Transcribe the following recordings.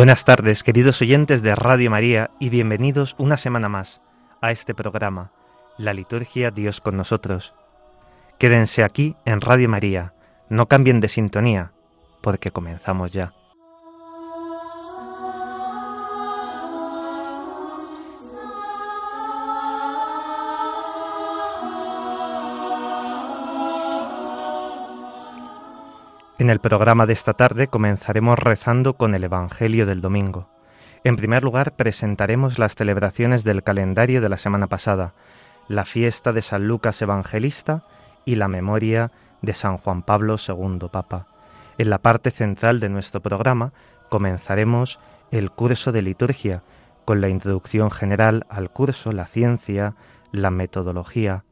Buenas tardes, queridos oyentes de Radio María, y bienvenidos una semana más a este programa, La Liturgia Dios con nosotros. Quédense aquí en Radio María, no cambien de sintonía, porque comenzamos ya. En el programa de esta tarde comenzaremos rezando con el Evangelio del Domingo. En primer lugar, presentaremos las celebraciones del calendario de la semana pasada, la fiesta de San Lucas Evangelista y la memoria de San Juan Pablo II Papa. En la parte central de nuestro programa comenzaremos el curso de liturgia, con la introducción general al curso, la ciencia, la metodología.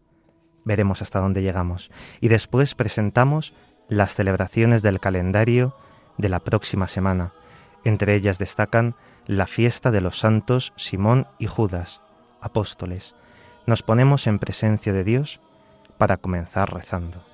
Veremos hasta dónde llegamos. Y después presentamos las celebraciones del calendario de la próxima semana. Entre ellas destacan la fiesta de los santos Simón y Judas, apóstoles. Nos ponemos en presencia de Dios para comenzar rezando.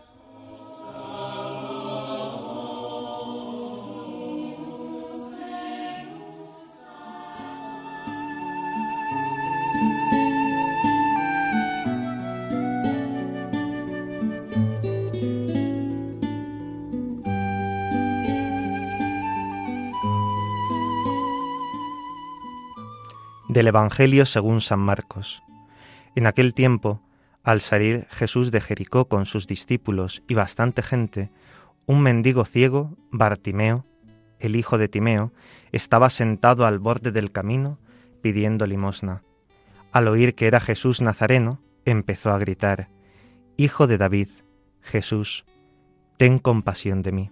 Del Evangelio según San Marcos. En aquel tiempo, al salir Jesús de Jericó con sus discípulos y bastante gente, un mendigo ciego, Bartimeo, el hijo de Timeo, estaba sentado al borde del camino pidiendo limosna. Al oír que era Jesús Nazareno, empezó a gritar, Hijo de David, Jesús, ten compasión de mí.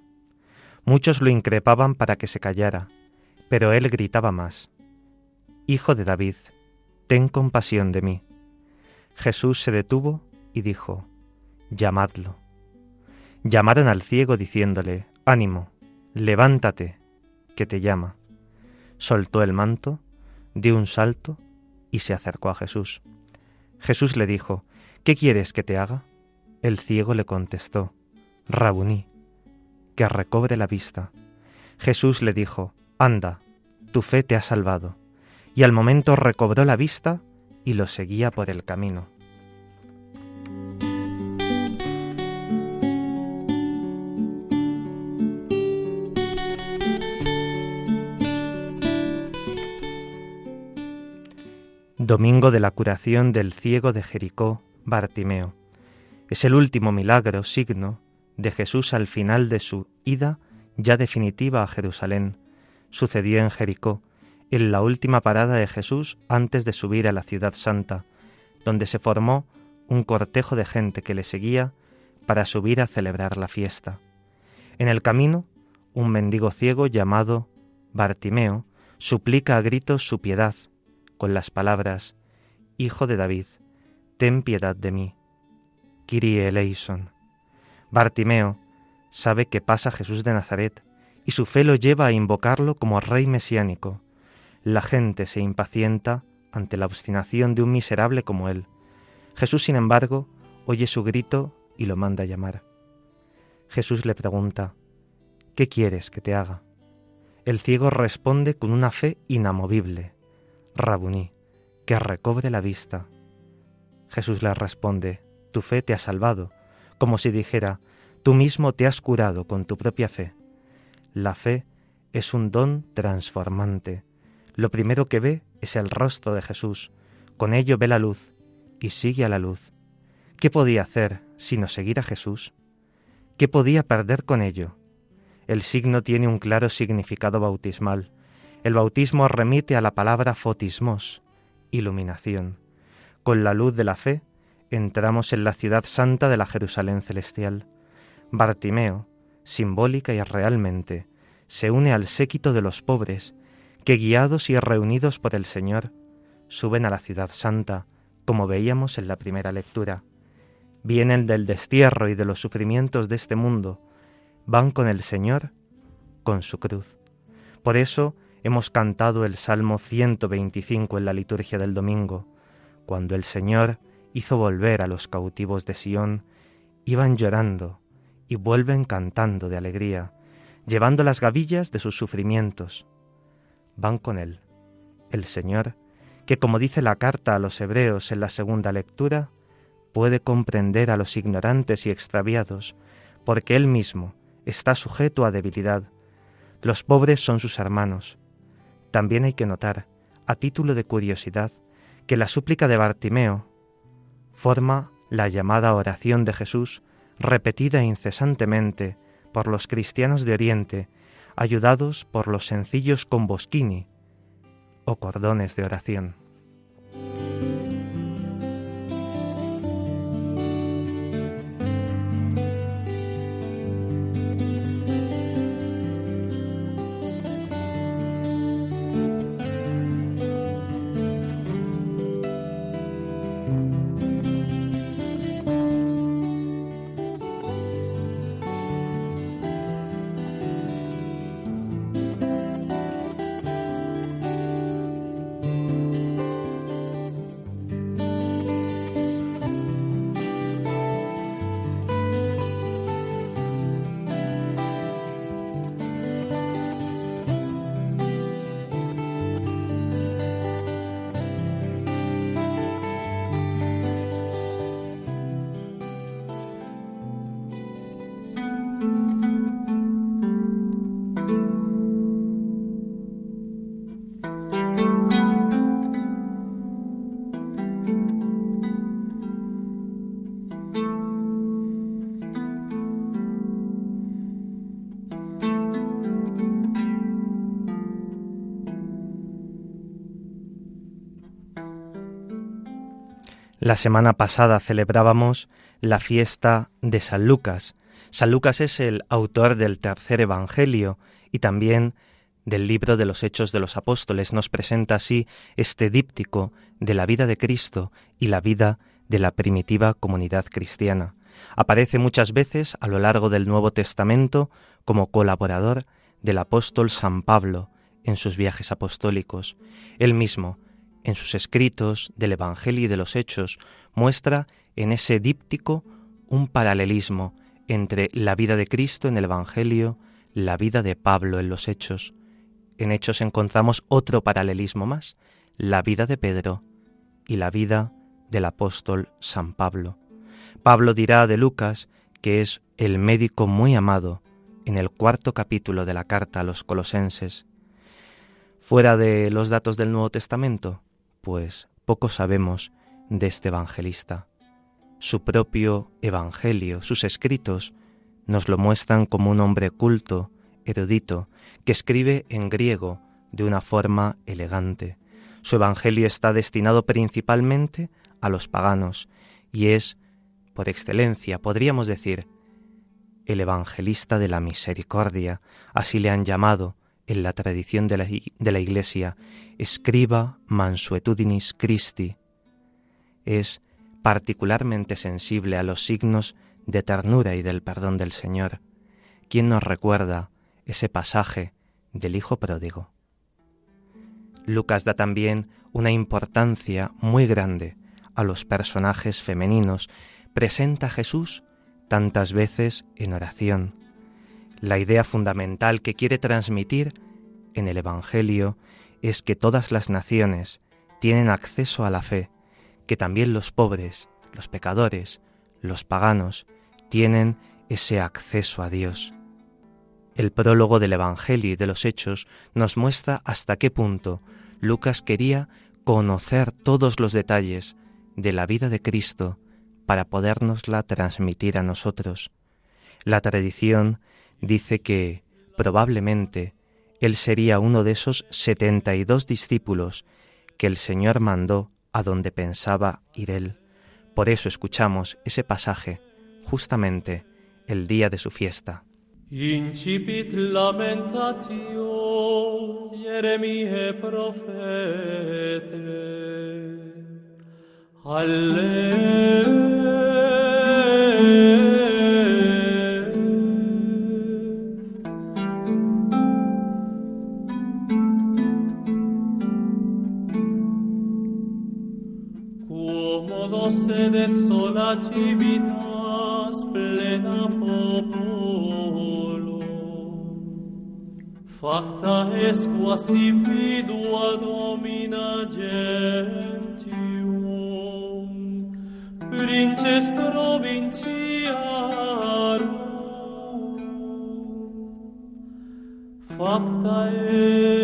Muchos lo increpaban para que se callara, pero él gritaba más, Hijo de David, ten compasión de mí. Jesús se detuvo y dijo, Llamadlo. Llamaron al ciego diciéndole, Ánimo, levántate, que te llama. Soltó el manto, dio un salto y se acercó a Jesús. Jesús le dijo, ¿Qué quieres que te haga? El ciego le contestó, Rabuní, que recobre la vista. Jesús le dijo, Anda, tu fe te ha salvado y al momento recobró la vista y lo seguía por el camino. Domingo de la curación del ciego de Jericó, Bartimeo. Es el último milagro, signo, de Jesús al final de su ida ya definitiva a Jerusalén. Sucedió en Jericó, en la última parada de Jesús antes de subir a la ciudad santa, donde se formó un cortejo de gente que le seguía para subir a celebrar la fiesta. En el camino, un mendigo ciego llamado Bartimeo suplica a gritos su piedad, con las palabras, Hijo de David, ten piedad de mí. Kyrie eleison. Bartimeo sabe que pasa Jesús de Nazaret, y su fe lo lleva a invocarlo como rey mesiánico, la gente se impacienta ante la obstinación de un miserable como él. Jesús, sin embargo, oye su grito y lo manda a llamar. Jesús le pregunta, ¿qué quieres que te haga? El ciego responde con una fe inamovible, Rabuní, que recobre la vista. Jesús le responde, tu fe te ha salvado, como si dijera, tú mismo te has curado con tu propia fe. La fe es un don transformante, lo primero que ve es el rostro de Jesús, con ello ve la luz y sigue a la luz. ¿Qué podía hacer sino seguir a Jesús? ¿Qué podía perder con ello? El signo tiene un claro significado bautismal. El bautismo remite a la palabra fotismos, iluminación. Con la luz de la fe entramos en la ciudad santa de la Jerusalén celestial. Bartimeo, simbólica y realmente, se une al séquito de los pobres que guiados y reunidos por el Señor, suben a la ciudad santa, como veíamos en la primera lectura. Vienen del destierro y de los sufrimientos de este mundo, van con el Señor, con su cruz. Por eso hemos cantado el Salmo 125 en la liturgia del domingo, cuando el Señor hizo volver a los cautivos de Sión, iban llorando y vuelven cantando de alegría, llevando las gavillas de sus sufrimientos. Van con Él, el Señor, que como dice la carta a los hebreos en la segunda lectura, puede comprender a los ignorantes y extraviados, porque Él mismo está sujeto a debilidad. Los pobres son sus hermanos. También hay que notar, a título de curiosidad, que la súplica de Bartimeo forma la llamada oración de Jesús, repetida incesantemente por los cristianos de Oriente, ayudados por los sencillos convoschini o cordones de oración. La semana pasada celebrábamos la fiesta de San Lucas. San Lucas es el autor del tercer Evangelio y también del libro de los Hechos de los Apóstoles. Nos presenta así este díptico de la vida de Cristo y la vida de la primitiva comunidad cristiana. Aparece muchas veces a lo largo del Nuevo Testamento como colaborador del apóstol San Pablo en sus viajes apostólicos. Él mismo en sus escritos del Evangelio y de los Hechos, muestra en ese díptico un paralelismo entre la vida de Cristo en el Evangelio, la vida de Pablo en los Hechos. En Hechos encontramos otro paralelismo más, la vida de Pedro y la vida del apóstol San Pablo. Pablo dirá de Lucas que es el médico muy amado en el cuarto capítulo de la carta a los colosenses. Fuera de los datos del Nuevo Testamento, pues poco sabemos de este evangelista. Su propio Evangelio, sus escritos, nos lo muestran como un hombre culto, erudito, que escribe en griego de una forma elegante. Su Evangelio está destinado principalmente a los paganos y es, por excelencia, podríamos decir, el evangelista de la misericordia, así le han llamado en la tradición de la, Iglesia, escriba mansuetudinis Christi, es particularmente sensible a los signos de ternura y del perdón del Señor, quien nos recuerda ese pasaje del Hijo pródigo. Lucas da también una importancia muy grande a los personajes femeninos, presenta a Jesús tantas veces en oración, la idea fundamental que quiere transmitir en el Evangelio es que todas las naciones tienen acceso a la fe, que también los pobres, los pecadores, los paganos, tienen ese acceso a Dios. El prólogo del Evangelio y de los Hechos nos muestra hasta qué punto Lucas quería conocer todos los detalles de la vida de Cristo para podérnosla transmitir a nosotros. La tradición dice que probablemente él sería uno de esos setenta y dos discípulos que el Señor mandó a donde pensaba ir él. Por eso escuchamos ese pasaje justamente el día de su fiesta. Incipit possedet sola civitas plena populo. Facta est quasi vidua domina gentium, princes provinciarum. Facta est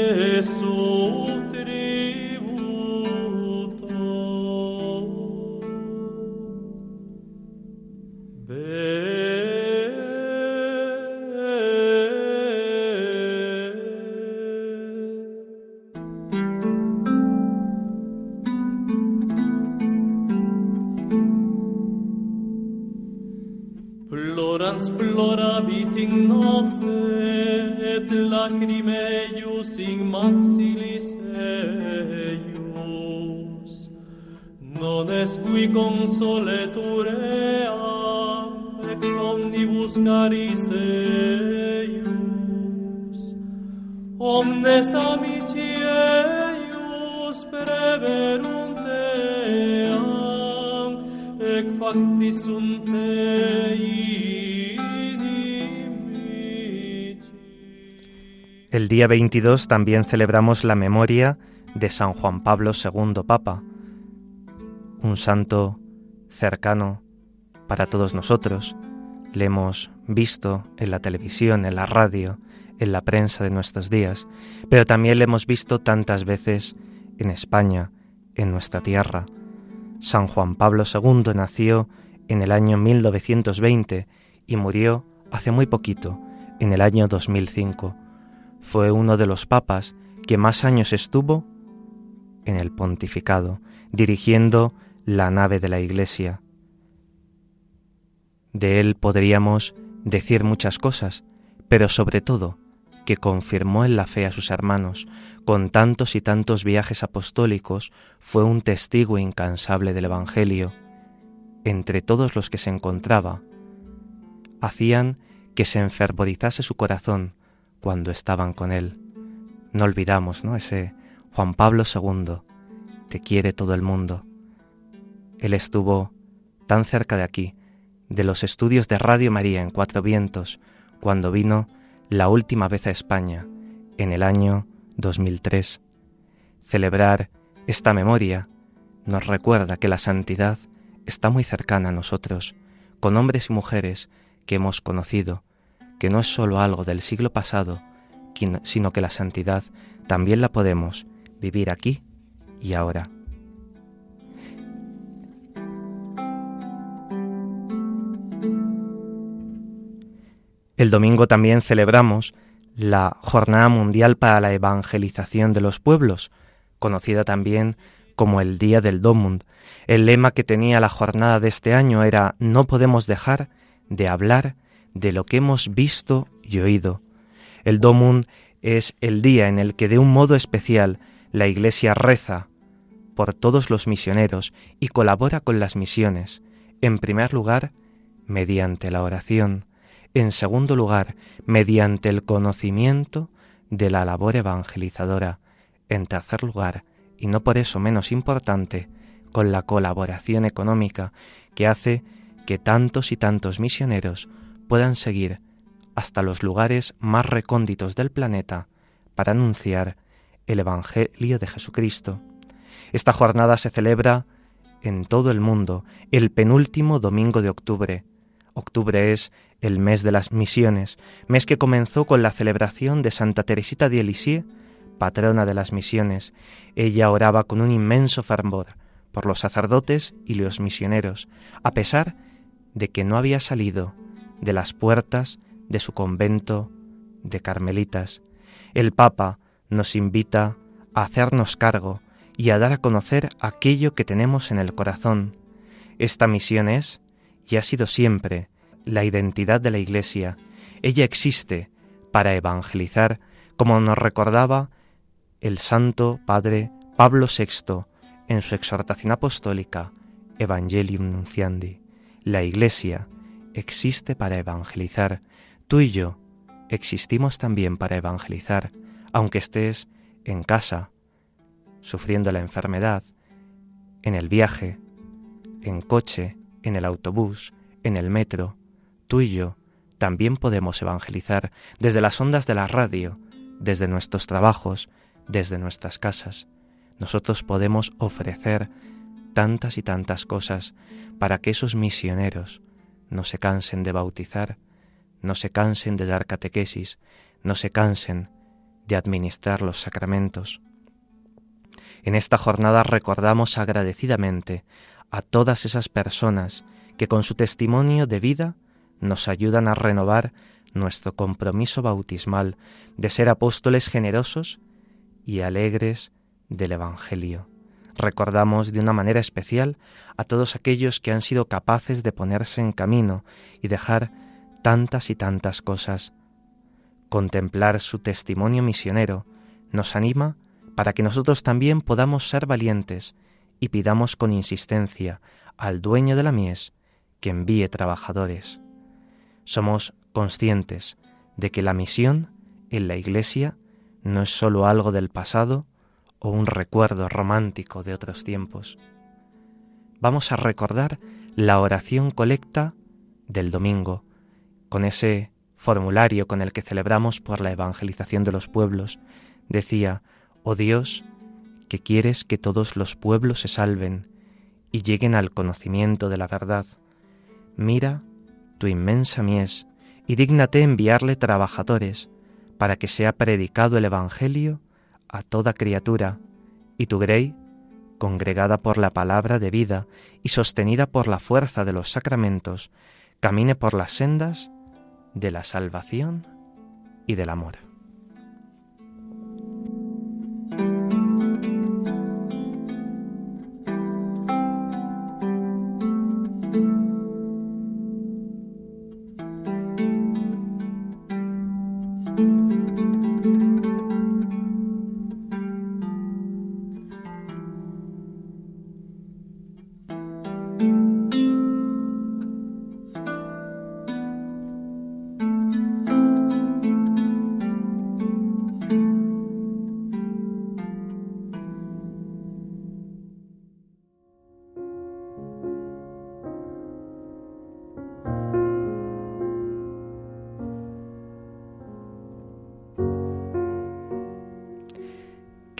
El día 22 también celebramos la memoria de San Juan Pablo II Papa, un santo cercano para todos nosotros. Le hemos visto en la televisión, en la radio, en la prensa de nuestros días, pero también le hemos visto tantas veces en España, en nuestra tierra. San Juan Pablo II nació en el año 1920 y murió hace muy poquito, en el año 2005. Fue uno de los papas que más años estuvo en el pontificado, dirigiendo la nave de la Iglesia. De él podríamos decir muchas cosas, pero sobre todo que confirmó en la fe a sus hermanos, con tantos y tantos viajes apostólicos, fue un testigo incansable del Evangelio. Entre todos los que se encontraba, hacían que se enfervorizase su corazón cuando estaban con él. No olvidamos, ¿no? Ese Juan Pablo II, te quiere todo el mundo. Él estuvo tan cerca de aquí, de los estudios de Radio María en Cuatro Vientos, cuando vino la última vez a España, en el año 2003. Celebrar esta memoria nos recuerda que la santidad está muy cercana a nosotros, con hombres y mujeres que hemos conocido, que no es sólo algo del siglo pasado, sino que la santidad también la podemos vivir aquí y ahora. El domingo también celebramos la Jornada Mundial para la Evangelización de los Pueblos, conocida también como el Día del Domund. El lema que tenía la jornada de este año era No podemos dejar de hablar de lo que hemos visto y oído. El Domund es el día en el que de un modo especial la Iglesia reza por todos los misioneros y colabora con las misiones, en primer lugar, mediante la oración, en segundo lugar, mediante el conocimiento de la labor evangelizadora, en tercer lugar, y no por eso menos importante, con la colaboración económica que hace que tantos y tantos misioneros puedan seguir hasta los lugares más recónditos del planeta para anunciar el Evangelio de Jesucristo. Esta jornada se celebra en todo el mundo el penúltimo domingo de octubre. Octubre es el mes de las misiones, mes que comenzó con la celebración de Santa Teresita de Lisieux, patrona de las misiones. Ella oraba con un inmenso fervor por los sacerdotes y los misioneros, a pesar de que no había salido de las puertas de su convento de carmelitas. El Papa nos invita a hacernos cargo y a dar a conocer aquello que tenemos en el corazón. Esta misión es, y ha sido siempre, la identidad de la Iglesia, Ella existe para evangelizar, como nos recordaba el Santo Padre Pablo VI en su exhortación apostólica Evangelium Nunciandi. La Iglesia existe para evangelizar. Tú y yo existimos también para evangelizar, aunque estés en casa, sufriendo la enfermedad, en el viaje, en coche, en el autobús, en el metro, tú y yo también podemos evangelizar desde las ondas de la radio, desde nuestros trabajos, desde nuestras casas. Nosotros podemos ofrecer tantas y tantas cosas para que esos misioneros no se cansen de bautizar, no se cansen de dar catequesis, no se cansen de administrar los sacramentos. En esta jornada recordamos agradecidamente a todas esas personas que con su testimonio de vida nos ayudan a renovar nuestro compromiso bautismal de ser apóstoles generosos y alegres del Evangelio. Recordamos de una manera especial a todos aquellos que han sido capaces de ponerse en camino y dejar tantas y tantas cosas. Contemplar su testimonio misionero nos anima para que nosotros también podamos ser valientes y pidamos con insistencia al dueño de la mies que envíe trabajadores. Somos conscientes de que la misión en la Iglesia no es sólo algo del pasado o un recuerdo romántico de otros tiempos. Vamos a recordar la oración colecta del domingo, con ese formulario con el que celebramos por la evangelización de los pueblos. Decía, oh Dios, que quieres que todos los pueblos se salven y lleguen al conocimiento de la verdad. Mira tu inmensa mies y dígnate enviarle trabajadores para que sea predicado el Evangelio a toda criatura, y tu grey, congregada por la palabra de vida y sostenida por la fuerza de los sacramentos, camine por las sendas de la salvación y del amor.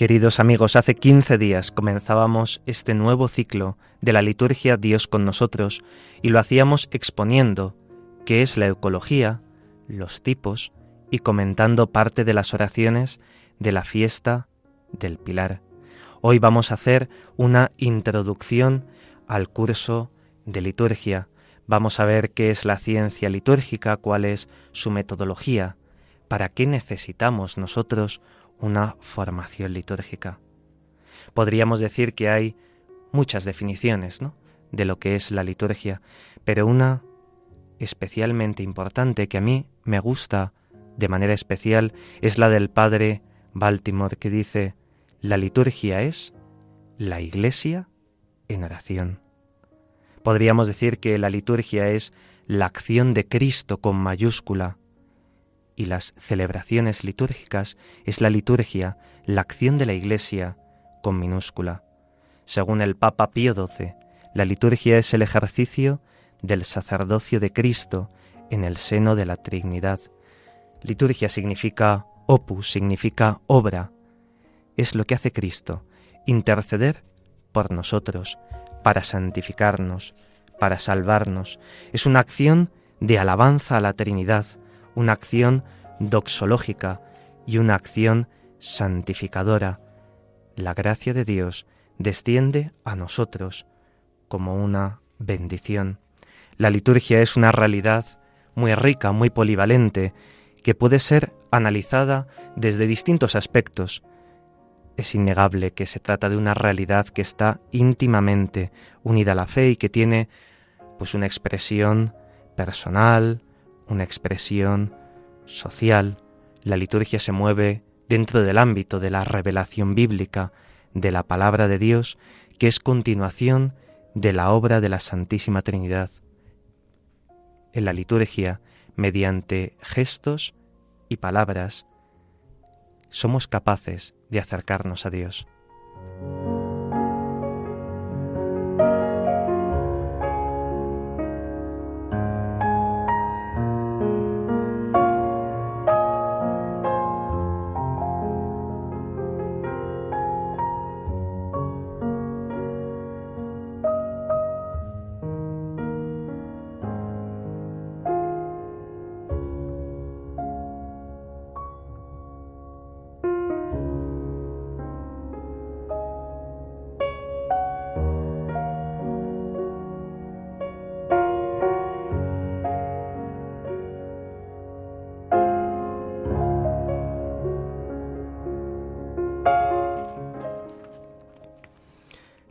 Queridos amigos, hace 15 días comenzábamos este nuevo ciclo de la liturgia Dios con nosotros y lo hacíamos exponiendo qué es la ecología, los tipos y comentando parte de las oraciones de la fiesta del Pilar. Hoy vamos a hacer una introducción al curso de liturgia. Vamos a ver qué es la ciencia litúrgica, cuál es su metodología, para qué necesitamos nosotros una formación litúrgica. Podríamos decir que hay muchas definiciones ¿no? de lo que es la liturgia, pero una especialmente importante que a mí me gusta de manera especial es la del padre Baltimore que dice, la liturgia es la iglesia en oración. Podríamos decir que la liturgia es la acción de Cristo con mayúscula y las celebraciones litúrgicas es la liturgia, la acción de la Iglesia con minúscula. Según el Papa Pío XII, la liturgia es el ejercicio del sacerdocio de Cristo en el seno de la Trinidad. Liturgia significa opus, significa obra. Es lo que hace Cristo, interceder por nosotros, para santificarnos, para salvarnos. Es una acción de alabanza a la Trinidad, una acción doxológica y una acción santificadora. La gracia de Dios desciende a nosotros como una bendición. La liturgia es una realidad muy rica, muy polivalente, que puede ser analizada desde distintos aspectos. Es innegable que se trata de una realidad que está íntimamente unida a la fe y que tiene pues una expresión personal, una expresión social, la liturgia se mueve dentro del ámbito de la revelación bíblica de la palabra de Dios, que es continuación de la obra de la Santísima Trinidad. En la liturgia, mediante gestos y palabras, somos capaces de acercarnos a Dios.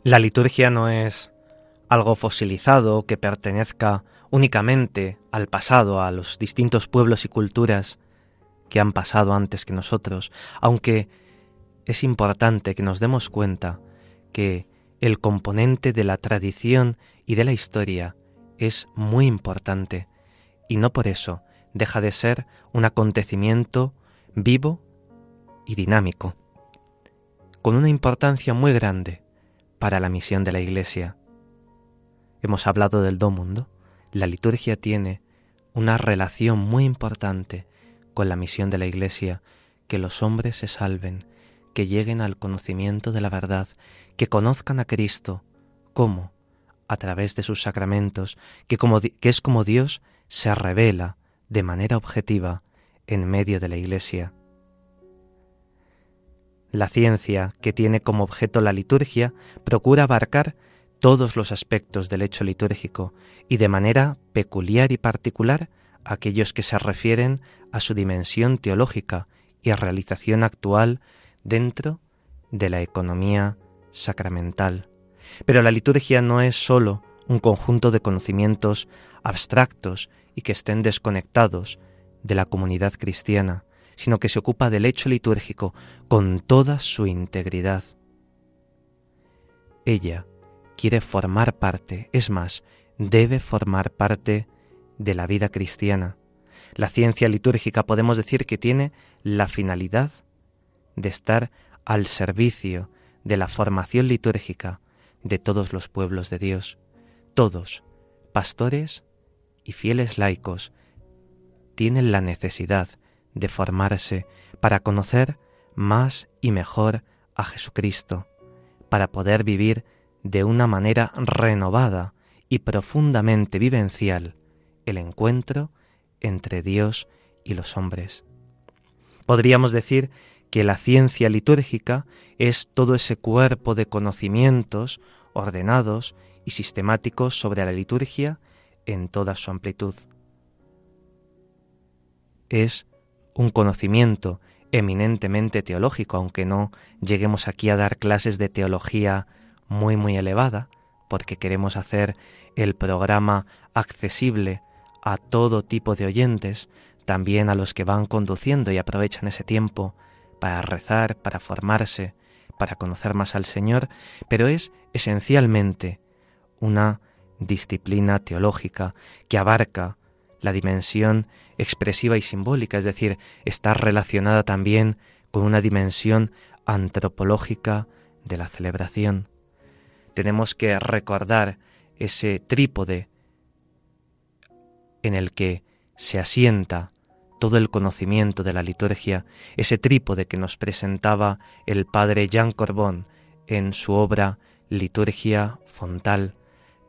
La liturgia no es algo fosilizado que pertenezca únicamente al pasado, a los distintos pueblos y culturas que han pasado antes que nosotros, aunque es importante que nos demos cuenta que el componente de la tradición y de la historia es muy importante y no por eso deja de ser un acontecimiento vivo y dinámico, con una importancia muy grande para la misión de la Iglesia. Hemos hablado del do mundo. La liturgia tiene una relación muy importante con la misión de la Iglesia, que los hombres se salven, que lleguen al conocimiento de la verdad, que conozcan a Cristo, ¿cómo? A través de sus sacramentos, que, como, que es como Dios se revela de manera objetiva en medio de la Iglesia. La ciencia, que tiene como objeto la liturgia, procura abarcar todos los aspectos del hecho litúrgico y de manera peculiar y particular aquellos que se refieren a su dimensión teológica y a realización actual dentro de la economía sacramental. Pero la liturgia no es sólo un conjunto de conocimientos abstractos y que estén desconectados de la comunidad cristiana, sino que se ocupa del hecho litúrgico con toda su integridad. Ella quiere formar parte, es más, debe formar parte de la vida cristiana. La ciencia litúrgica podemos decir que tiene la finalidad de estar al servicio de la formación litúrgica de todos los pueblos de Dios. Todos, pastores y fieles laicos, tienen la necesidad de formarse para conocer más y mejor a Jesucristo, para poder vivir de una manera renovada y profundamente vivencial el encuentro entre Dios y los hombres. Podríamos decir que la ciencia litúrgica es todo ese cuerpo de conocimientos ordenados y sistemáticos sobre la liturgia en toda su amplitud. Es un conocimiento eminentemente teológico, aunque no lleguemos aquí a dar clases de teología muy muy elevada, porque queremos hacer el programa accesible a todo tipo de oyentes, también a los que van conduciendo y aprovechan ese tiempo para rezar, para formarse, para conocer más al Señor, pero es esencialmente una disciplina teológica que abarca la dimensión expresiva y simbólica, es decir, está relacionada también con una dimensión antropológica de la celebración. Tenemos que recordar ese trípode en el que se asienta todo el conocimiento de la liturgia, ese trípode que nos presentaba el padre Jean Corbon en su obra Liturgia Fontal,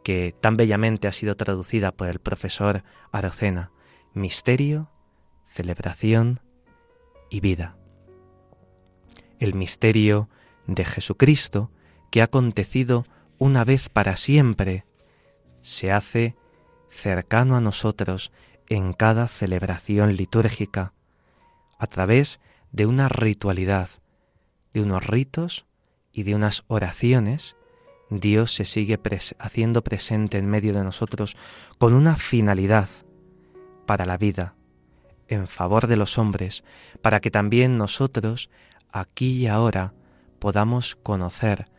que tan bellamente ha sido traducida por el profesor Arocena, misterio, celebración y vida. El misterio de Jesucristo, que ha acontecido una vez para siempre, se hace cercano a nosotros en cada celebración litúrgica, a través de una ritualidad, de unos ritos y de unas oraciones Dios se sigue haciendo presente en medio de nosotros con una finalidad para la vida, en favor de los hombres, para que también nosotros, aquí y ahora, podamos conocer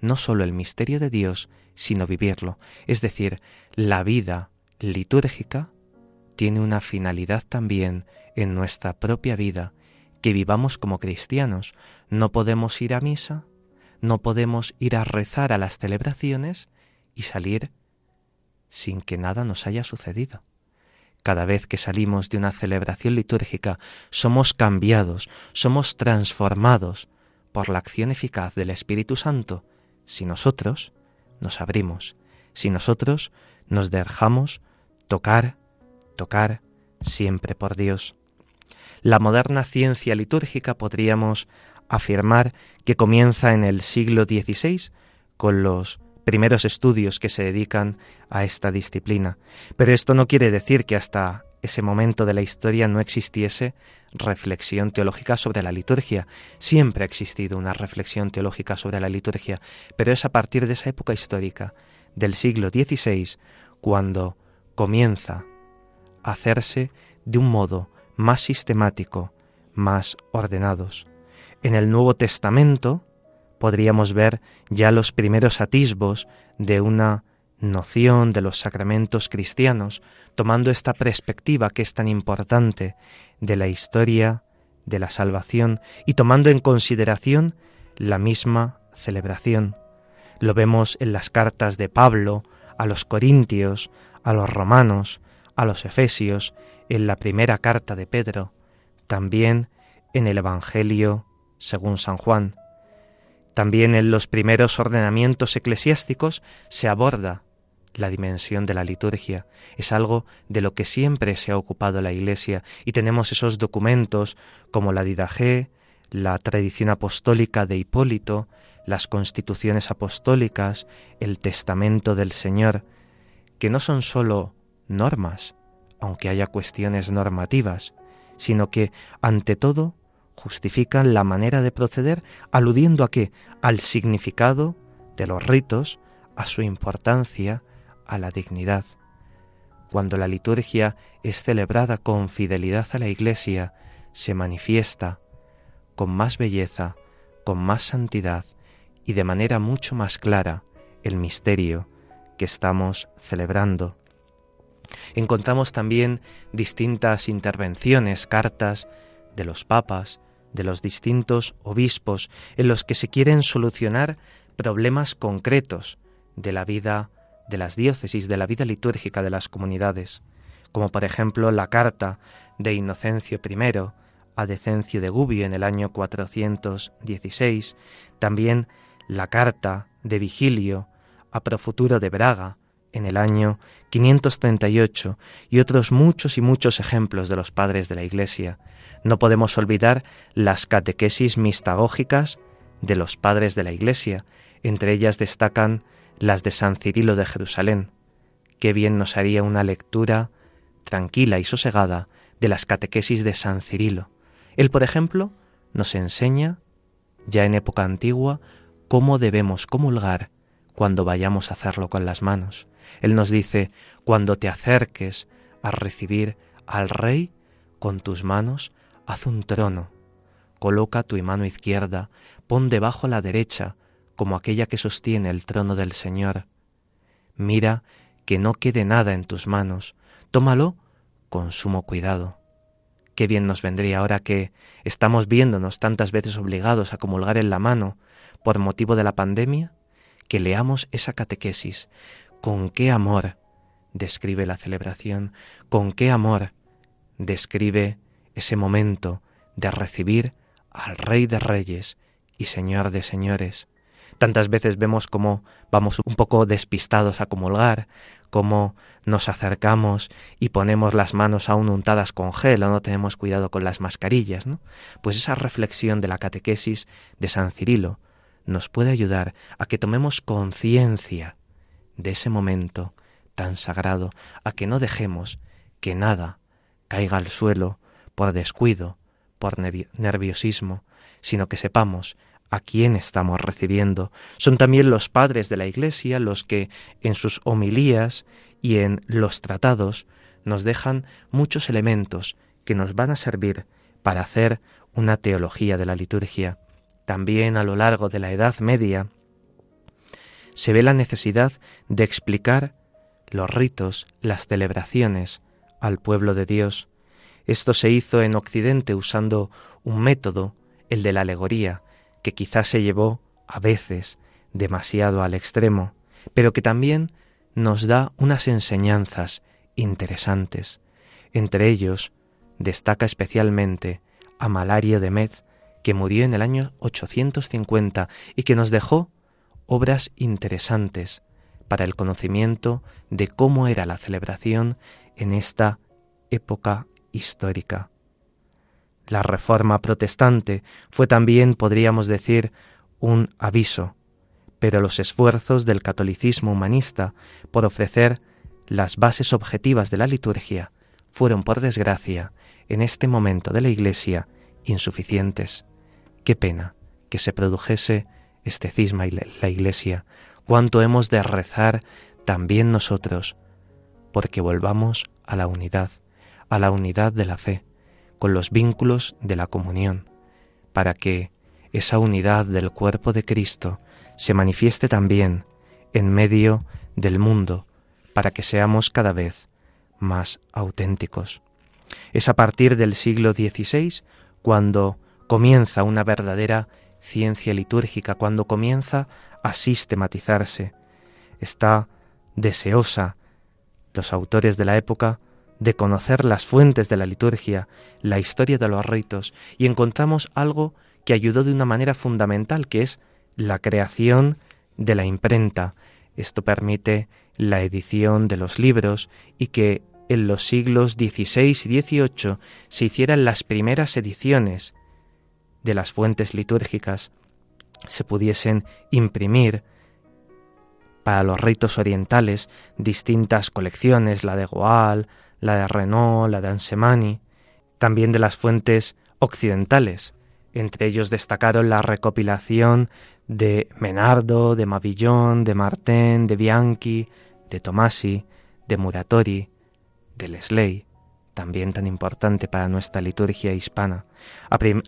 no sólo el misterio de Dios, sino vivirlo. Es decir, la vida litúrgica tiene una finalidad también en nuestra propia vida, que vivamos como cristianos. No podemos ir a misa, no podemos ir a rezar a las celebraciones y salir sin que nada nos haya sucedido. Cada vez que salimos de una celebración litúrgica somos cambiados, somos transformados por la acción eficaz del Espíritu Santo si nosotros nos abrimos, si nosotros nos dejamos tocar, tocar siempre por Dios. La moderna ciencia litúrgica podríamos afirmar que comienza en el siglo XVI con los primeros estudios que se dedican a esta disciplina. Pero esto no quiere decir que hasta ese momento de la historia no existiese reflexión teológica sobre la liturgia. Siempre ha existido una reflexión teológica sobre la liturgia, pero es a partir de esa época histórica, del siglo XVI, cuando comienza a hacerse de un modo más sistemático, más ordenados. En el Nuevo Testamento podríamos ver ya los primeros atisbos de una noción de los sacramentos cristianos, tomando esta perspectiva que es tan importante de la historia de la salvación y tomando en consideración la misma celebración. Lo vemos en las cartas de Pablo a los Corintios, a los romanos, a los Efesios, en la primera carta de Pedro, también en el Evangelio según San Juan. También en los primeros ordenamientos eclesiásticos se aborda la dimensión de la liturgia. Es algo de lo que siempre se ha ocupado la Iglesia y tenemos esos documentos como la Didaje, la tradición apostólica de Hipólito, las constituciones apostólicas, el testamento del Señor, que no son sólo normas, aunque haya cuestiones normativas, sino que, ante todo, justifican la manera de proceder aludiendo a qué? Al significado de los ritos, a su importancia, a la dignidad. Cuando la liturgia es celebrada con fidelidad a la Iglesia, se manifiesta con más belleza, con más santidad y de manera mucho más clara el misterio que estamos celebrando. Encontramos también distintas intervenciones, cartas de los papas, de los distintos obispos, en los que se quieren solucionar problemas concretos de la vida de las diócesis, de la vida litúrgica de las comunidades, como por ejemplo la carta de Inocencio I a Decencio de Gubbio en el año 416, también la carta de Vigilio a Profuturo de Braga en el año 538 y otros muchos y muchos ejemplos de los padres de la Iglesia. No podemos olvidar las catequesis mistagógicas de los padres de la Iglesia. Entre ellas destacan las de San Cirilo de Jerusalén. Qué bien nos haría una lectura tranquila y sosegada de las catequesis de San Cirilo. Él, por ejemplo, nos enseña, ya en época antigua, cómo debemos comulgar cuando vayamos a hacerlo con las manos. Él nos dice, cuando te acerques a recibir al Rey con tus manos, haz un trono, coloca tu mano izquierda, pon debajo la derecha, como aquella que sostiene el trono del Señor. Mira que no quede nada en tus manos, tómalo con sumo cuidado. Qué bien nos vendría ahora que estamos viéndonos tantas veces obligados a comulgar en la mano por motivo de la pandemia, que leamos esa catequesis. Con qué amor describe la celebración, con qué amor describe ese momento de recibir al Rey de Reyes y Señor de Señores. Tantas veces vemos cómo vamos un poco despistados a comulgar, cómo nos acercamos y ponemos las manos aún untadas con gel o no tenemos cuidado con las mascarillas, ¿no? Pues esa reflexión de la catequesis de San Cirilo nos puede ayudar a que tomemos conciencia de ese momento tan sagrado, a que no dejemos que nada caiga al suelo por descuido, por nerviosismo, sino que sepamos a quién estamos recibiendo. Son también los padres de la Iglesia los que en sus homilías y en los tratados nos dejan muchos elementos que nos van a servir para hacer una teología de la liturgia. También a lo largo de la Edad Media se ve la necesidad de explicar los ritos, las celebraciones al pueblo de Dios. Esto se hizo en Occidente usando un método, el de la alegoría, que quizás se llevó a veces demasiado al extremo, pero que también nos da unas enseñanzas interesantes. Entre ellos destaca especialmente a Malario de Metz, que murió en el año 850 y que nos dejó obras interesantes para el conocimiento de cómo era la celebración en esta época histórica. La reforma protestante fue también, podríamos decir, un aviso, pero los esfuerzos del catolicismo humanista por ofrecer las bases objetivas de la liturgia fueron, por desgracia, en este momento de la Iglesia, insuficientes. Qué pena que se produjese este cisma en la Iglesia. Cuánto hemos de rezar también nosotros, porque volvamos a la unidad, a la unidad de la fe, con los vínculos de la comunión, para que esa unidad del cuerpo de Cristo se manifieste también en medio del mundo, para que seamos cada vez más auténticos. Es a partir del siglo XVI cuando comienza una verdadera ciencia litúrgica, cuando comienza a sistematizarse. Está deseosa los autores de la época de conocer las fuentes de la liturgia, la historia de los ritos, y encontramos algo que ayudó de una manera fundamental, que es la creación de la imprenta. Esto permite la edición de los libros y que en los siglos XVI y XVIII se hicieran las primeras ediciones de las fuentes litúrgicas, se pudiesen imprimir para los ritos orientales distintas colecciones, la de Goal, la de Renault, la de Ansemani, también de las fuentes occidentales. Entre ellos destacaron la recopilación de Menardo, de Mavillon, de Martin, de Bianchi, de Tomasi, de Muratori, de Lesley, también tan importante para nuestra liturgia hispana.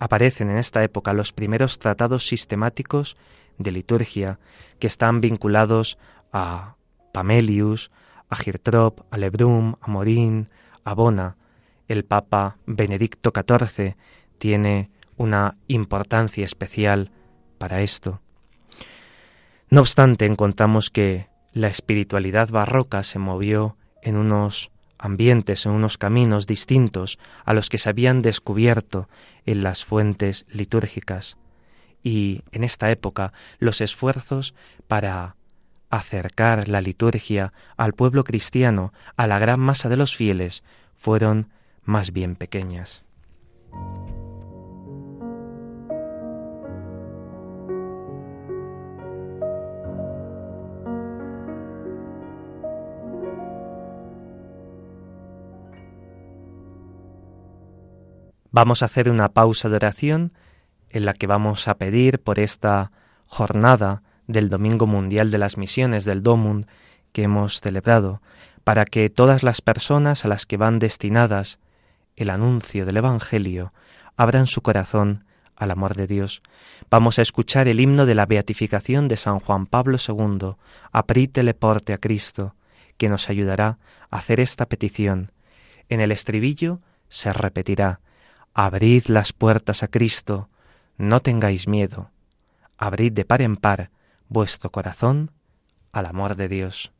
Aparecen en esta época los primeros tratados sistemáticos de liturgia que están vinculados a Pamelius, a Girtrop, a Lebrum, a Morín, a Bona. El Papa Benedicto XIV tiene una importancia especial para esto. No obstante, encontramos que la espiritualidad barroca se movió en unos ambientes, en unos caminos distintos a los que se habían descubierto en las fuentes litúrgicas. Y en esta época los esfuerzos para acercar la liturgia al pueblo cristiano, a la gran masa de los fieles, fueron más bien pequeñas. Vamos a hacer una pausa de oración en la que vamos a pedir por esta jornada del Domingo Mundial de las Misiones del DOMUN que hemos celebrado, para que todas las personas a las que van destinadas el anuncio del Evangelio abran su corazón al amor de Dios. Vamos a escuchar el himno de la beatificación de San Juan Pablo II, Aprite le porte a Cristo, que nos ayudará a hacer esta petición. En el estribillo se repetirá, Abrid las puertas a Cristo, no tengáis miedo, abrid de par en par vuestro corazón al amor de Dios.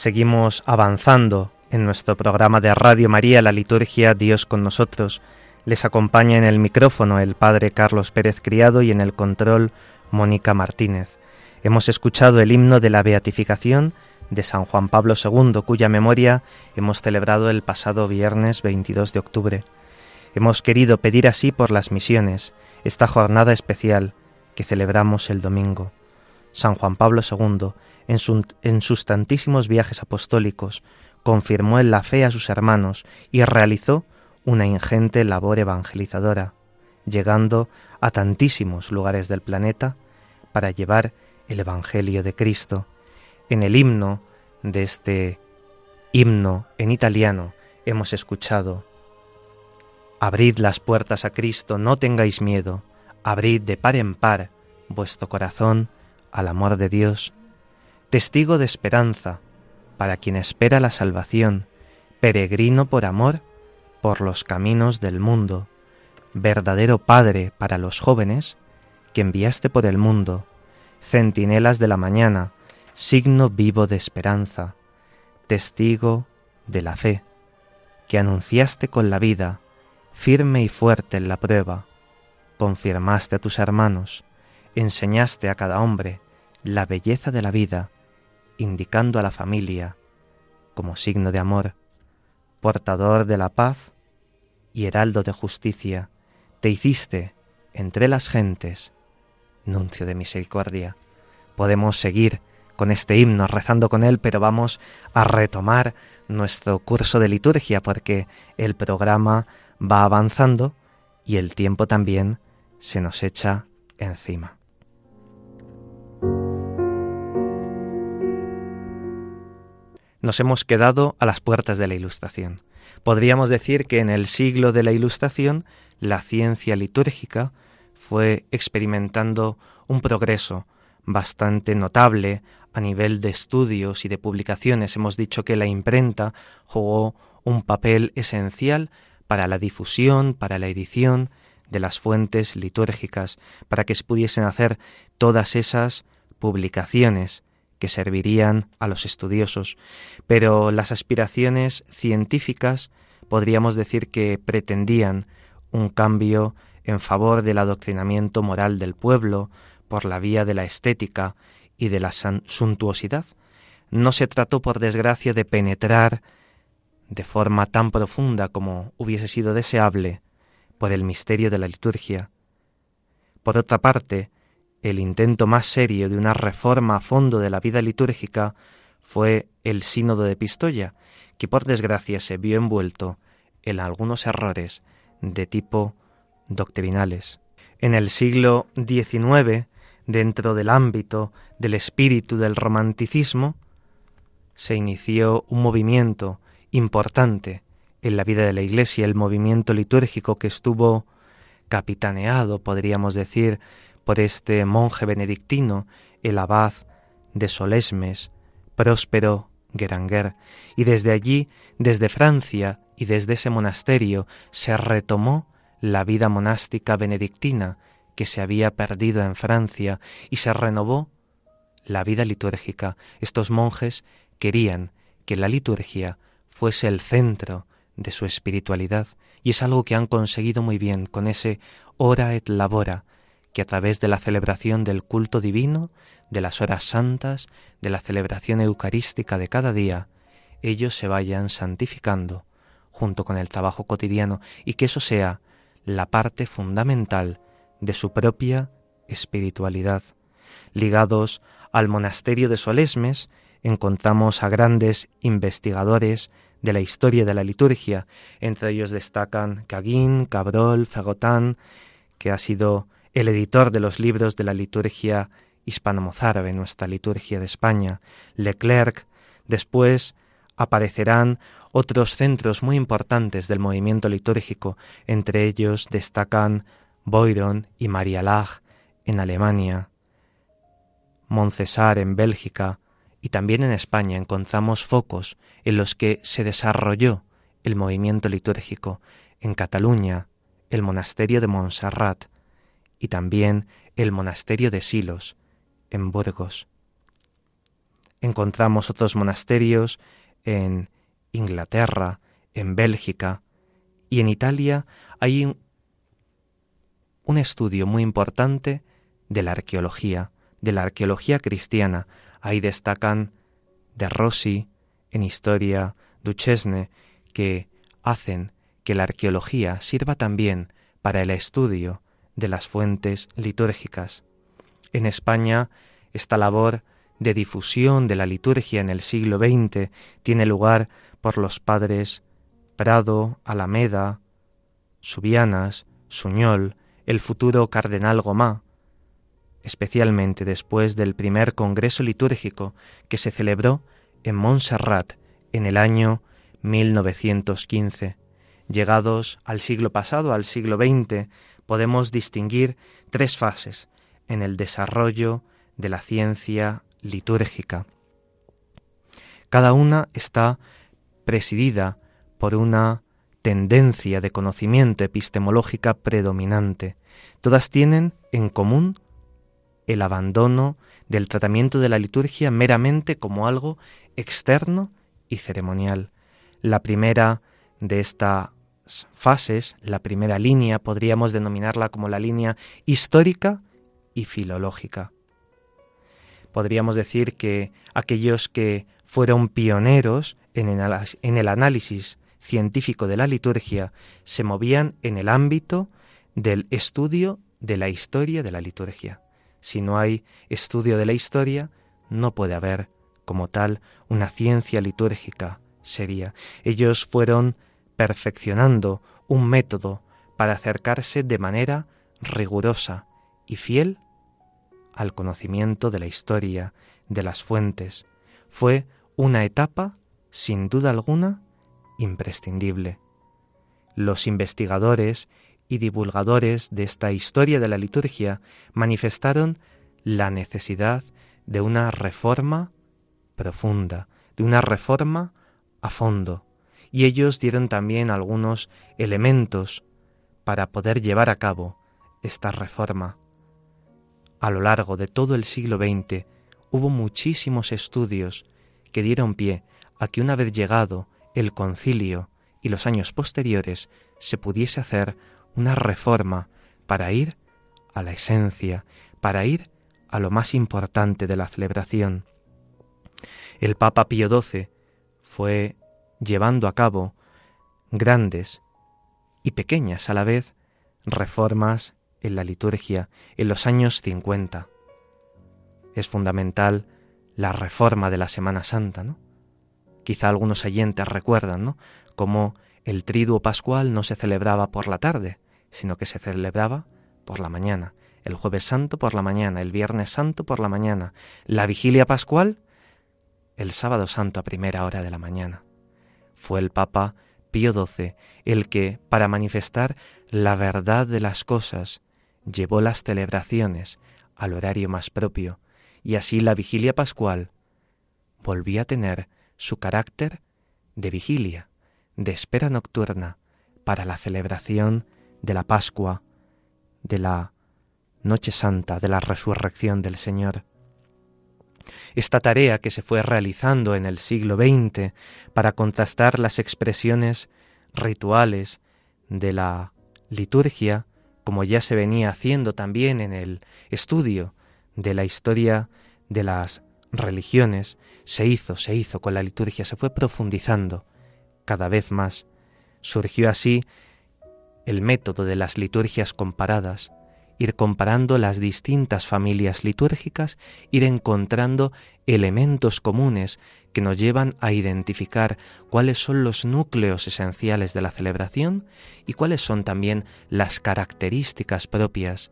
Seguimos avanzando en nuestro programa de Radio María, la liturgia Dios con nosotros. Les acompaña en el micrófono el Padre Carlos Pérez Criado y en el control Mónica Martínez. Hemos escuchado el himno de la beatificación de San Juan Pablo II, cuya memoria hemos celebrado el pasado viernes 22 de octubre. Hemos querido pedir así por las misiones, esta jornada especial que celebramos el domingo. San Juan Pablo II, en, sus tantísimos viajes apostólicos, confirmó en la fe a sus hermanos y realizó una ingente labor evangelizadora, llegando a tantísimos lugares del planeta para llevar el Evangelio de Cristo. En el himno de este himno en italiano hemos escuchado Abrid las puertas a Cristo, no tengáis miedo, abrid de par en par vuestro corazón al amor de Dios, testigo de esperanza para quien espera la salvación, peregrino por amor por los caminos del mundo, verdadero Padre para los jóvenes que enviaste por el mundo, centinelas de la mañana, signo vivo de esperanza, testigo de la fe, que anunciaste con la vida, firme y fuerte en la prueba, confirmaste a tus hermanos, enseñaste a cada hombre la belleza de la vida, indicando a la familia como signo de amor, portador de la paz y heraldo de justicia, te hiciste entre las gentes nuncio de misericordia. Podemos seguir con este himno rezando con él, pero vamos a retomar nuestro curso de liturgia porque el programa va avanzando y el tiempo también se nos echa encima. Nos hemos quedado a las puertas de la Ilustración. Podríamos decir que en el siglo de la Ilustración la ciencia litúrgica fue experimentando un progreso bastante notable a nivel de estudios y de publicaciones. Hemos dicho que la imprenta jugó un papel esencial para la difusión, para la edición de las fuentes litúrgicas, para que se pudiesen hacer todas esas publicaciones que servirían a los estudiosos. Pero las aspiraciones científicas podríamos decir que pretendían un cambio en favor del adoctrinamiento moral del pueblo por la vía de la estética y de la suntuosidad. No se trató, por desgracia, de penetrar de forma tan profunda como hubiese sido deseable por el misterio de la liturgia. Por otra parte, el intento más serio de una reforma a fondo de la vida litúrgica fue el sínodo de Pistoia, que por desgracia se vio envuelto en algunos errores de tipo doctrinales. En el siglo XIX, dentro del ámbito del espíritu del romanticismo, se inició un movimiento importante en la vida de la Iglesia, el movimiento litúrgico que estuvo capitaneado, podríamos decir, por este monje benedictino, el abad de Solesmes, Próspero Geranger, y desde allí, desde Francia y desde ese monasterio, se retomó la vida monástica benedictina que se había perdido en Francia y se renovó la vida litúrgica. Estos monjes querían que la liturgia fuese el centro de su espiritualidad, y es algo que han conseguido muy bien con ese ora et labora, que a través de la celebración del culto divino, de las horas santas, de la celebración eucarística de cada día, ellos se vayan santificando junto con el trabajo cotidiano y que eso sea la parte fundamental de su propia espiritualidad. Ligados al monasterio de Solesmes, encontramos a grandes investigadores de la historia de la liturgia. Entre ellos destacan Caguín, Cabrol, Fagotán, que ha sido el editor de los libros de la liturgia hispano-mozárabe, nuestra liturgia de España, Leclerc. Después aparecerán otros centros muy importantes del movimiento litúrgico, entre ellos destacan Boiron y Marialag en Alemania, Moncesar en Bélgica, y también en España. Encontramos focos en los que se desarrolló el movimiento litúrgico, en Cataluña, el monasterio de Montserrat y también el monasterio de Silos, en Burgos. encontramos otros monasterios en Inglaterra, en Bélgica y en Italia hay un, estudio muy importante de la arqueología, de la arqueología cristiana. Ahí destacan de Rossi, en historia, Duchesne, que hacen que la arqueología sirva también para el estudio de las fuentes litúrgicas. En España, esta labor de difusión de la liturgia en el siglo XX tiene lugar por los padres Prado, Alameda, Subianas, Suñol, el futuro cardenal Gomá, especialmente después del primer Congreso litúrgico que se celebró en Montserrat en el año 1915. Llegados al siglo pasado, al siglo XX, podemos distinguir tres fases en el desarrollo de la ciencia litúrgica. Cada una está presidida por una tendencia de conocimiento epistemológica predominante. Todas tienen en común el abandono del tratamiento de la liturgia meramente como algo externo y ceremonial. La primera de fases, la primera línea, podríamos denominarla como la línea histórica y filológica. Podríamos decir que aquellos que fueron pioneros en el análisis científico de la liturgia se movían en el ámbito del estudio de la historia de la liturgia. Si no hay estudio de la historia, no puede haber, como tal, una ciencia litúrgica seria. Ellos fueron perfeccionando un método para acercarse de manera rigurosa y fiel al conocimiento de la historia, de las fuentes. Fue una etapa, sin duda alguna, imprescindible. Los investigadores y divulgadores de esta historia de la liturgia manifestaron la necesidad de una reforma profunda, de una reforma a fondo, y ellos dieron también algunos elementos para poder llevar a cabo esta reforma. A lo largo de todo el siglo XX hubo muchísimos estudios que dieron pie a que una vez llegado el concilio y los años posteriores se pudiese hacer una reforma para ir a la esencia, para ir a lo más importante de la celebración. El Papa Pío XII fue llevando a cabo grandes y pequeñas a la vez reformas en la liturgia en los años 50. Es fundamental la reforma de la Semana Santa, ¿no? Quizá algunos oyentes recuerdan, ¿no? Cómo el triduo pascual no se celebraba por la tarde, sino que se celebraba por la mañana. El jueves santo por la mañana, el viernes santo por la mañana, la vigilia pascual el sábado santo a primera hora de la mañana. Fue el Papa Pío XII el que, para manifestar la verdad de las cosas, llevó las celebraciones al horario más propio, y así la vigilia pascual volvió a tener su carácter de vigilia, de espera nocturna para la celebración de la Pascua, de la Noche Santa, de la resurrección del Señor. Esta tarea que se fue realizando en el siglo XX para contrastar las expresiones rituales de la liturgia, como ya se venía haciendo también en el estudio de la historia de las religiones, se hizo, se hizo con la liturgia, se fue profundizando cada vez más. Surgió así el método de las liturgias comparadas, ir comparando las distintas familias litúrgicas, ir encontrando elementos comunes que nos llevan a identificar cuáles son los núcleos esenciales de la celebración y cuáles son también las características propias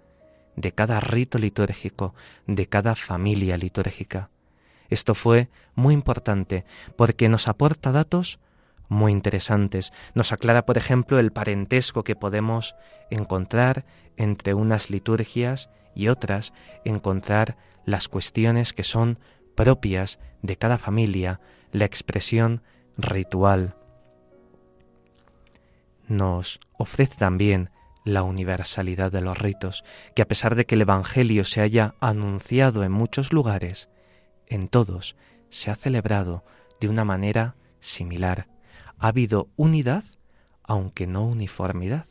de cada rito litúrgico, de cada familia litúrgica. Esto fue muy importante porque nos aporta datos muy interesantes. Nos aclara, por ejemplo, el parentesco que podemos encontrar entre unas liturgias y otras, encontrar las cuestiones que son propias de cada familia, la expresión ritual. Nos ofrece también la universalidad de los ritos, que a pesar de que el Evangelio se haya anunciado en muchos lugares, en todos se ha celebrado de una manera similar. Ha habido unidad, aunque no uniformidad.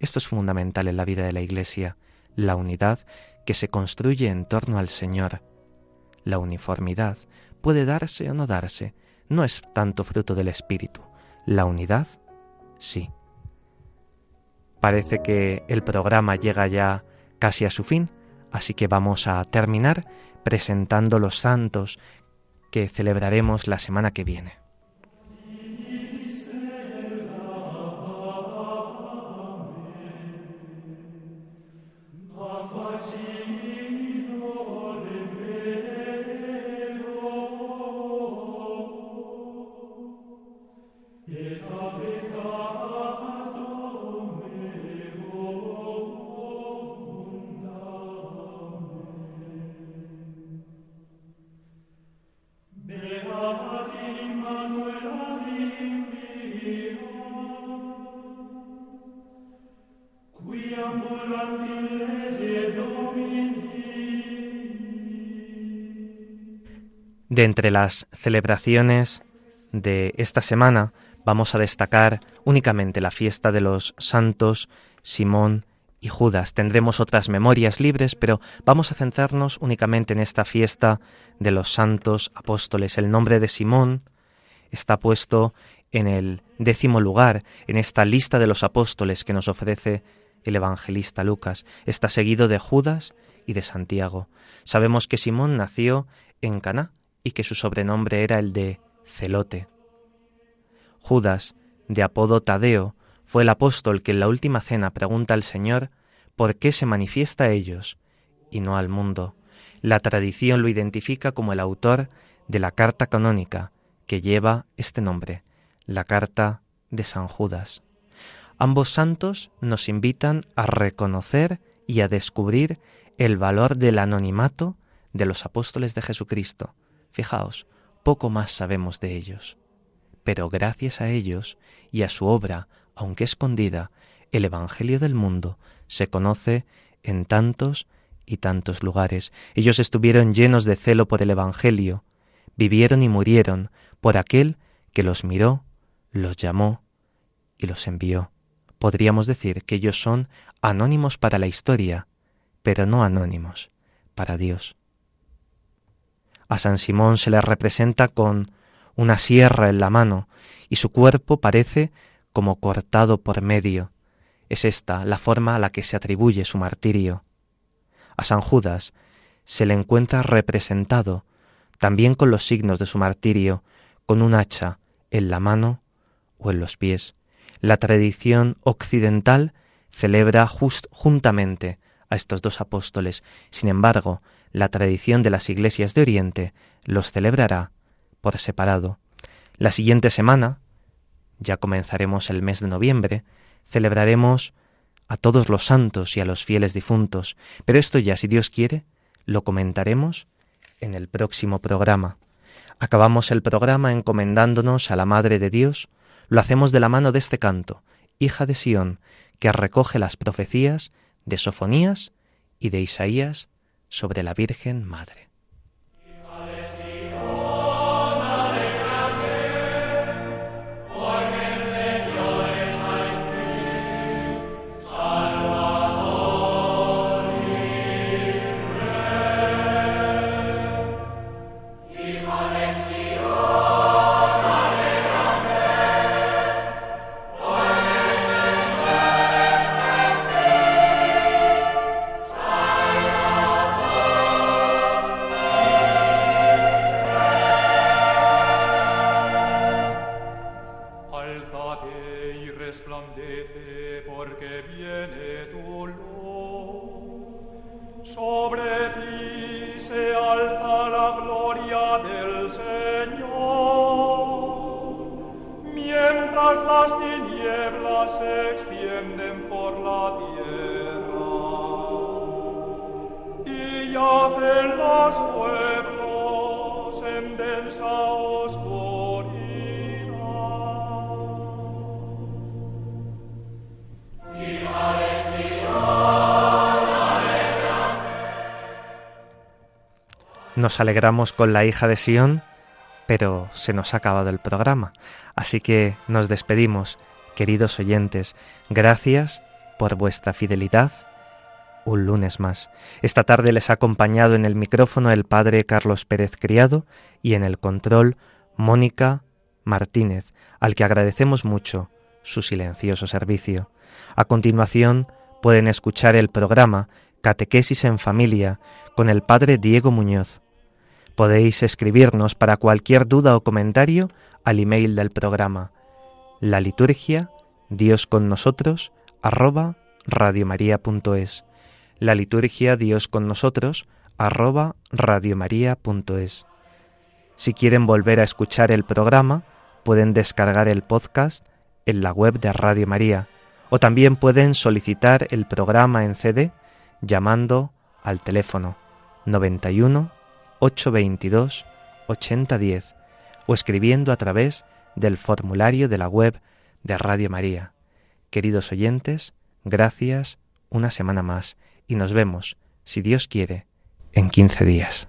Esto es fundamental en la vida de la Iglesia, la unidad que se construye en torno al Señor. La uniformidad puede darse o no darse, no es tanto fruto del Espíritu. La unidad, sí. Parece que el programa llega ya casi a su fin, así que vamos a terminar presentando los santos que celebraremos la semana que viene. De entre las celebraciones de esta semana vamos a destacar únicamente la fiesta de los santos Simón y Judas. Tendremos otras memorias libres, pero vamos a centrarnos únicamente en esta fiesta de los santos apóstoles. El nombre de Simón está puesto en el décimo lugar en esta lista de los apóstoles que nos ofrece el evangelista Lucas. Está seguido de Judas y de Santiago. Sabemos que Simón nació en Caná, y que su sobrenombre era el de Celote. Judas, de apodo Tadeo, fue el apóstol que en la última cena pregunta al Señor por qué se manifiesta a ellos y no al mundo. La tradición lo identifica como el autor de la carta canónica que lleva este nombre, la carta de San Judas. Ambos santos nos invitan a reconocer y a descubrir el valor del anonimato de los apóstoles de Jesucristo, Fijaos, poco más sabemos de ellos, pero gracias a ellos y a su obra, aunque escondida, el Evangelio del mundo se conoce en tantos y tantos lugares. Ellos estuvieron llenos de celo por el Evangelio, vivieron y murieron por aquel que los miró, los llamó y los envió. Podríamos decir que ellos son anónimos para la historia, pero no anónimos para Dios. A San Simón se le representa con una sierra en la mano y su cuerpo parece como cortado por medio. Es esta la forma a la que se atribuye su martirio. A San Judas se le encuentra representado también con los signos de su martirio, con un hacha en la mano o en los pies. La tradición occidental celebra juntamente a estos dos apóstoles. Sin embargo, la tradición de las iglesias de Oriente los celebrará por separado. La siguiente semana, ya comenzaremos el mes de noviembre, celebraremos a todos los santos y a los fieles difuntos, pero esto ya, si Dios quiere, lo comentaremos en el próximo programa. Acabamos el programa encomendándonos a la Madre de Dios, lo hacemos de la mano de este canto, hija de Sión, que recoge las profecías de Sofonías y de Isaías sobre la Virgen Madre. Nos alegramos con la hija de Sión pero se nos ha acabado el programa, así que nos despedimos, queridos oyentes, gracias por vuestra fidelidad un lunes más. Esta tarde les ha acompañado en el micrófono el padre Carlos Pérez Criado y en el control Mónica Martínez, al que agradecemos mucho su silencioso servicio. A continuación pueden escuchar el programa Catequesis en Familia con el padre Diego Muñoz. Podéis escribirnos para cualquier duda o comentario al email del programa. La liturgia Dios con nosotros arroba radiomaria.es la liturgia Dios con nosotros arroba radiomaria.es Si quieren volver a escuchar el programa, pueden descargar el podcast en la web de Radio María. O también pueden solicitar el programa en CD llamando al teléfono 91 822 8010 o escribiendo a través del formulario de la web de Radio María. Queridos oyentes, gracias una semana más y nos vemos, si Dios quiere, en 15 días.